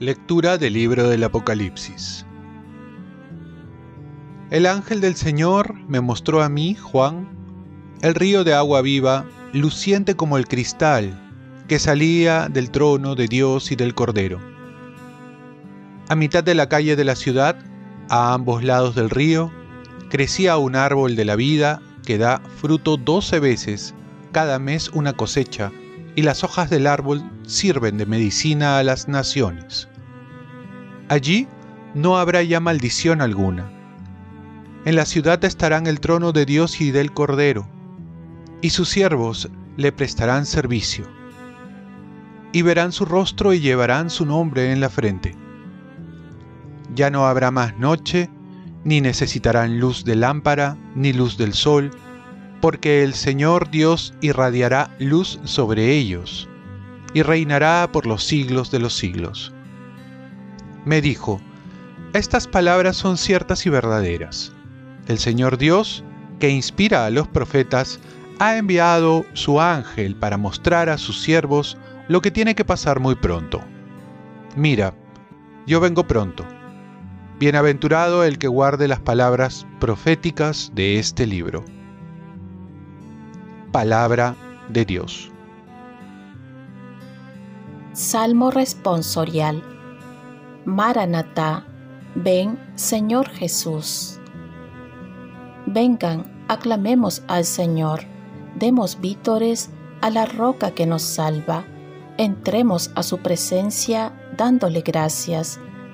Lectura del libro del Apocalipsis. El ángel del Señor me mostró a mí, Juan, el río de agua viva, luciente como el cristal, que salía del trono de Dios y del Cordero. A mitad de la calle de la ciudad, a ambos lados del río, crecía un árbol de la vida que da fruto doce veces cada mes una cosecha y las hojas del árbol sirven de medicina a las naciones. Allí no habrá ya maldición alguna. En la ciudad estarán el trono de Dios y del Cordero, y sus siervos le prestarán servicio. Y verán su rostro y llevarán su nombre en la frente. Ya no habrá más noche, ni necesitarán luz de lámpara, ni luz del sol, porque el Señor Dios irradiará luz sobre ellos, y reinará por los siglos de los siglos. Me dijo, estas palabras son ciertas y verdaderas. El Señor Dios, que inspira a los profetas, ha enviado su ángel para mostrar a sus siervos lo que tiene que pasar muy pronto. Mira, yo vengo pronto. Bienaventurado el que guarde las palabras proféticas de este libro palabra de Dios. Salmo responsorial. Maranatá, ven Señor Jesús. Vengan, aclamemos al Señor, demos vítores a la roca que nos salva, entremos a su presencia dándole gracias,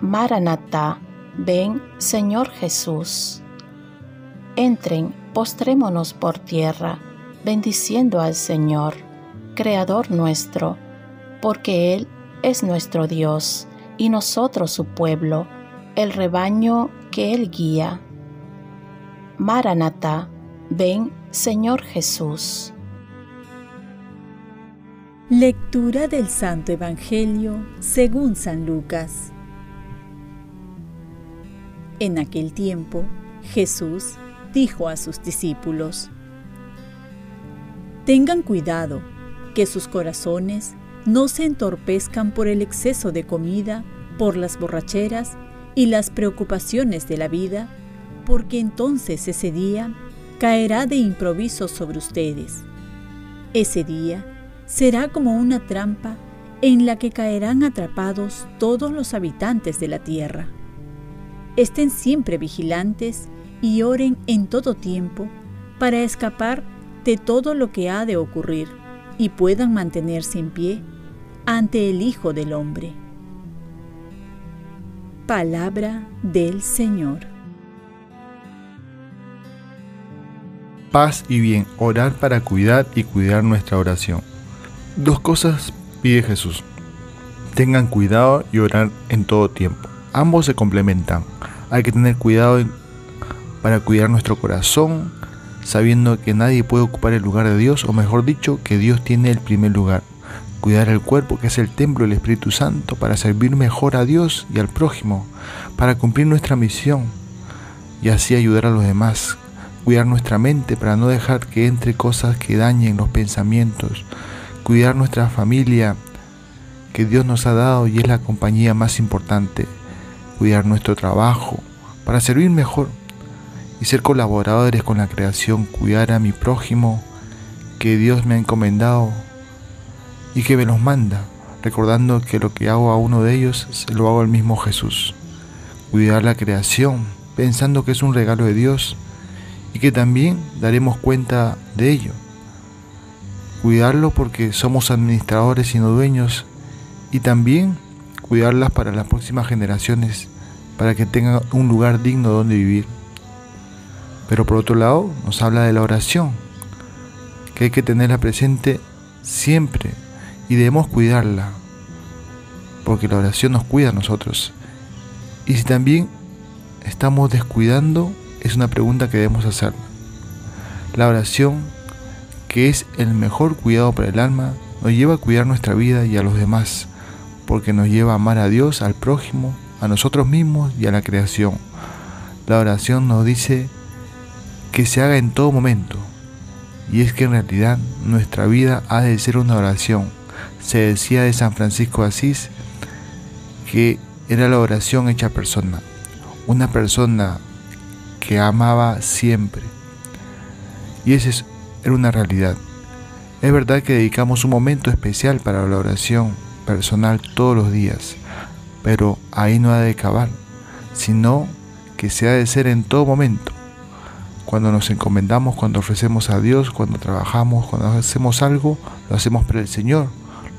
Maranatá, ven Señor Jesús. Entren, postrémonos por tierra bendiciendo al Señor, Creador nuestro, porque Él es nuestro Dios y nosotros su pueblo, el rebaño que Él guía. Maranatá, ven Señor Jesús. Lectura del Santo Evangelio según San Lucas. En aquel tiempo, Jesús dijo a sus discípulos, Tengan cuidado que sus corazones no se entorpezcan por el exceso de comida, por las borracheras y las preocupaciones de la vida, porque entonces ese día caerá de improviso sobre ustedes. Ese día será como una trampa en la que caerán atrapados todos los habitantes de la tierra. Estén siempre vigilantes y oren en todo tiempo para escapar de todo lo que ha de ocurrir y puedan mantenerse en pie ante el Hijo del Hombre. Palabra del Señor. Paz y bien, orar para cuidar y cuidar nuestra oración. Dos cosas pide Jesús. Tengan cuidado y orar en todo tiempo. Ambos se complementan. Hay que tener cuidado para cuidar nuestro corazón, sabiendo que nadie puede ocupar el lugar de Dios, o mejor dicho, que Dios tiene el primer lugar. Cuidar el cuerpo, que es el templo del Espíritu Santo, para servir mejor a Dios y al prójimo, para cumplir nuestra misión y así ayudar a los demás. Cuidar nuestra mente para no dejar que entre cosas que dañen los pensamientos. Cuidar nuestra familia que Dios nos ha dado y es la compañía más importante. Cuidar nuestro trabajo para servir mejor y ser colaboradores con la creación, cuidar a mi prójimo que Dios me ha encomendado y que me los manda, recordando que lo que hago a uno de ellos se lo hago al mismo Jesús. Cuidar la creación, pensando que es un regalo de Dios y que también daremos cuenta de ello. Cuidarlo porque somos administradores y no dueños y también cuidarlas para las próximas generaciones, para que tengan un lugar digno donde vivir Pero por otro lado nos habla de la oración, que hay que tenerla presente siempre y debemos cuidarla, porque la oración nos cuida a nosotros. Y si también estamos descuidando, es una pregunta que debemos hacer. La oración, que es el mejor cuidado para el alma, nos lleva a cuidar nuestra vida y a los demás, porque nos lleva a amar a Dios, al prójimo, a nosotros mismos y a la creación. La oración nos dice que se haga en todo momento, y es que en realidad nuestra vida ha de ser una oración. Se decía de San Francisco de Asís que era la oración hecha persona, una persona que amaba siempre. Y esa era una realidad. Es verdad que dedicamos un momento especial para la oración personal todos los días, pero ahí no ha de acabar, sino que se ha de ser en todo momento. Cuando nos encomendamos, cuando ofrecemos a Dios, cuando trabajamos, cuando hacemos algo, lo hacemos para el Señor,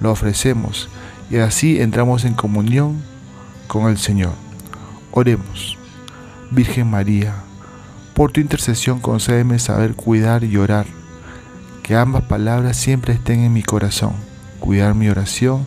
lo ofrecemos y así entramos en comunión con el Señor. Oremos. Virgen María, por tu intercesión concédeme saber cuidar y orar que ambas palabras siempre estén en mi corazón, cuidar mi oración